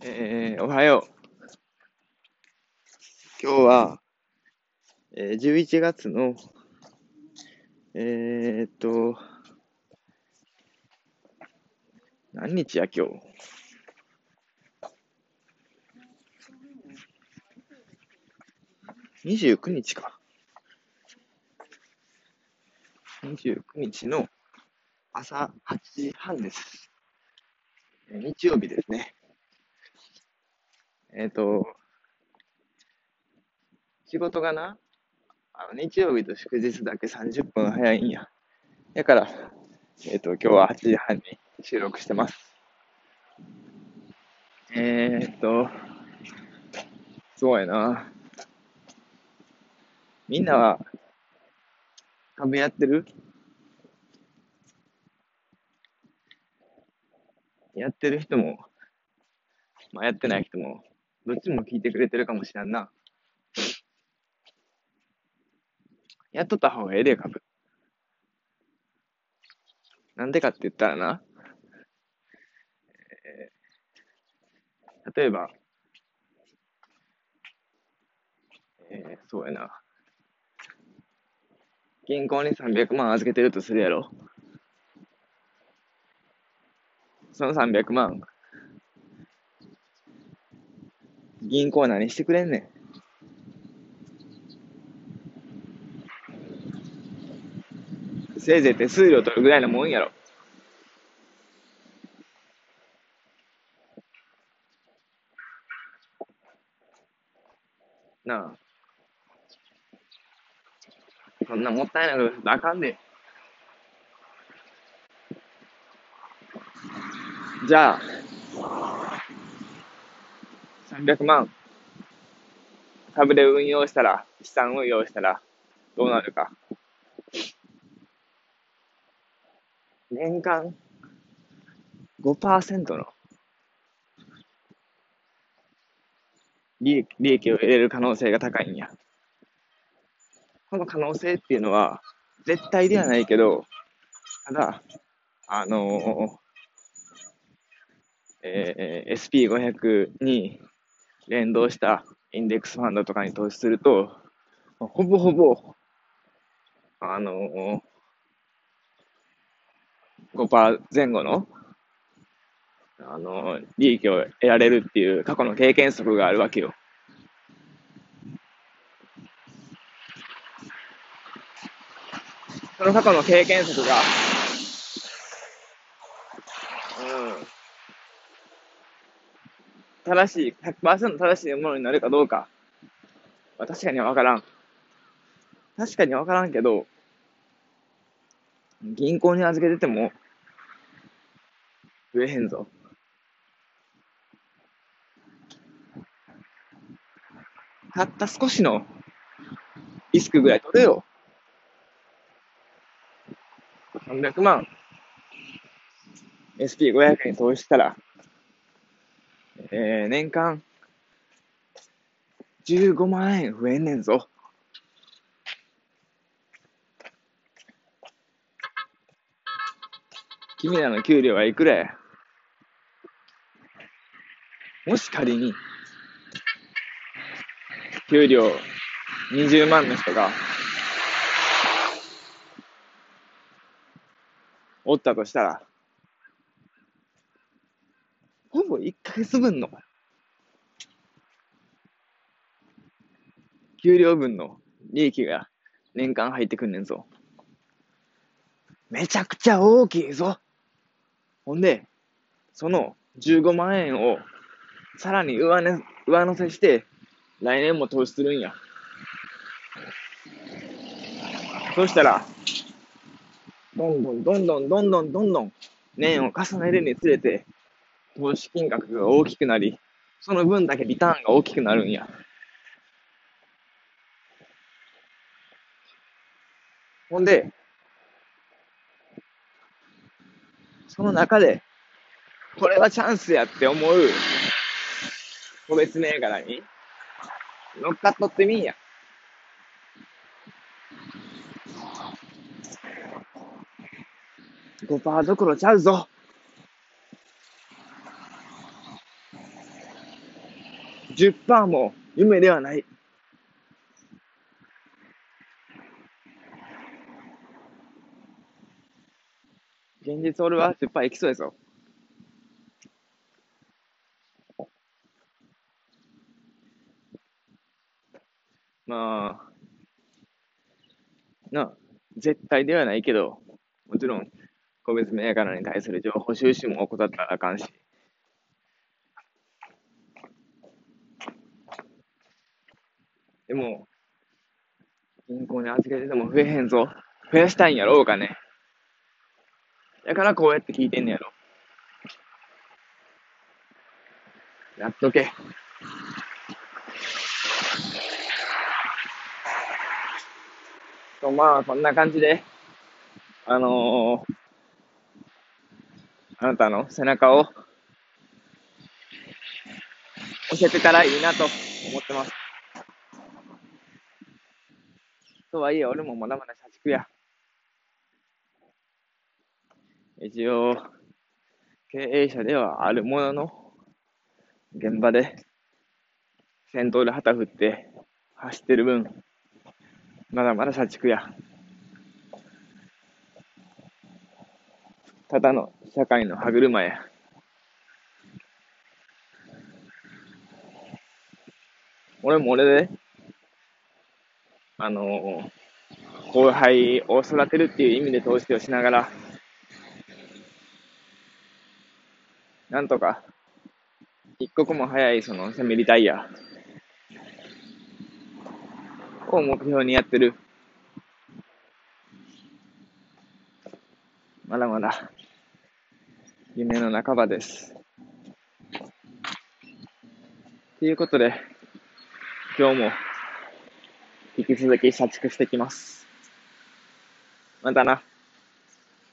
えー、おはよう。今日は、えー、11月の、えー、っと、何日や今日？29日か。29日の朝8時半です。日曜日ですね。えっ、ー、と、仕事がな、あの日曜日と祝日だけ30分早いんや。だから、えっ、ー、と、今日は8時半に収録してます。えー、っと、そうやな。みんなは、株やってる？やってる人も、まあ、やってない人もどっちも聞いてくれてるかもしれんな。やっとった方がええで、株。なんでかって言ったらな、えー、例えば、えー、そうやな。銀行に300万預けてるとするやろ。その300万、銀行は何してくれんねん。せいぜい手数料取るぐらいのもんやろ。なあ。そんなもったいないことあかんで。じゃあ、300万、株で運用したら、資産運用したら、どうなるか。年間5%の利益利益を得れる可能性が高いんや。この可能性っていうのは、絶対ではないけど、ただ、あのー、えー、SP500 に連動したインデックスファンドとかに投資すると、ほぼほぼ、あのー、5%前後の、あのー、利益を得られるっていう過去の経験則があるわけよ。その過去の経験則が、うん、正しい、100%正しいものになるかどうか、まあ、確かにはわからん。確かにわからんけど、銀行に預けてても、増えへんぞ。たった少しのリスクぐらい取れよ。300万 SP500 に投資したら、えー、年間15万円増えんねんぞ。君らの給料はいくらや？もし仮に、給料20万の人が、おったとしたら、ほぼ1ヶ月分の、給料分の利益が年間入ってくんねんぞ。めちゃくちゃ大きいぞ。ほんで、その15万円をさらに上,、ね、上乗せして、来年も投資するんや。そしたら、どんどんどんどんどんどんどんどん年を重ねるにつれて、投資金額が大きくなり、その分だけリターンが大きくなるんや。ほんで、その中で、これはチャンスやって思う個別銘柄に乗っかっとってみんや。5%どころちゃうぞ。10%も夢ではない。現実俺は10%いきそうですよ。まあ、な、絶対ではないけど、もちろん、個別銘柄に対する情報収集も怠ったらあかんし。でも、銀行に預けてても増えへんぞ。増やしたいんやろうかね。だからこうやって聞いてんねやろ。やっとけ。と、まあ、こんな感じで、あのー、あなたの背中を押せてたらいいなと思ってます。とはいえ、俺もまだまだ社畜や。一応、経営者ではあるものの、現場で先頭で旗振って走ってる分、まだまだ社畜や。ただの社会の歯車や。俺も俺で、あの、後輩を育てるっていう意味で投資をしながら、なんとか、一刻も早いそのセミリタイヤを目標にやってる。まだまだ、夢の半ばです。ということで、今日も、引き続き社畜してきます。またな。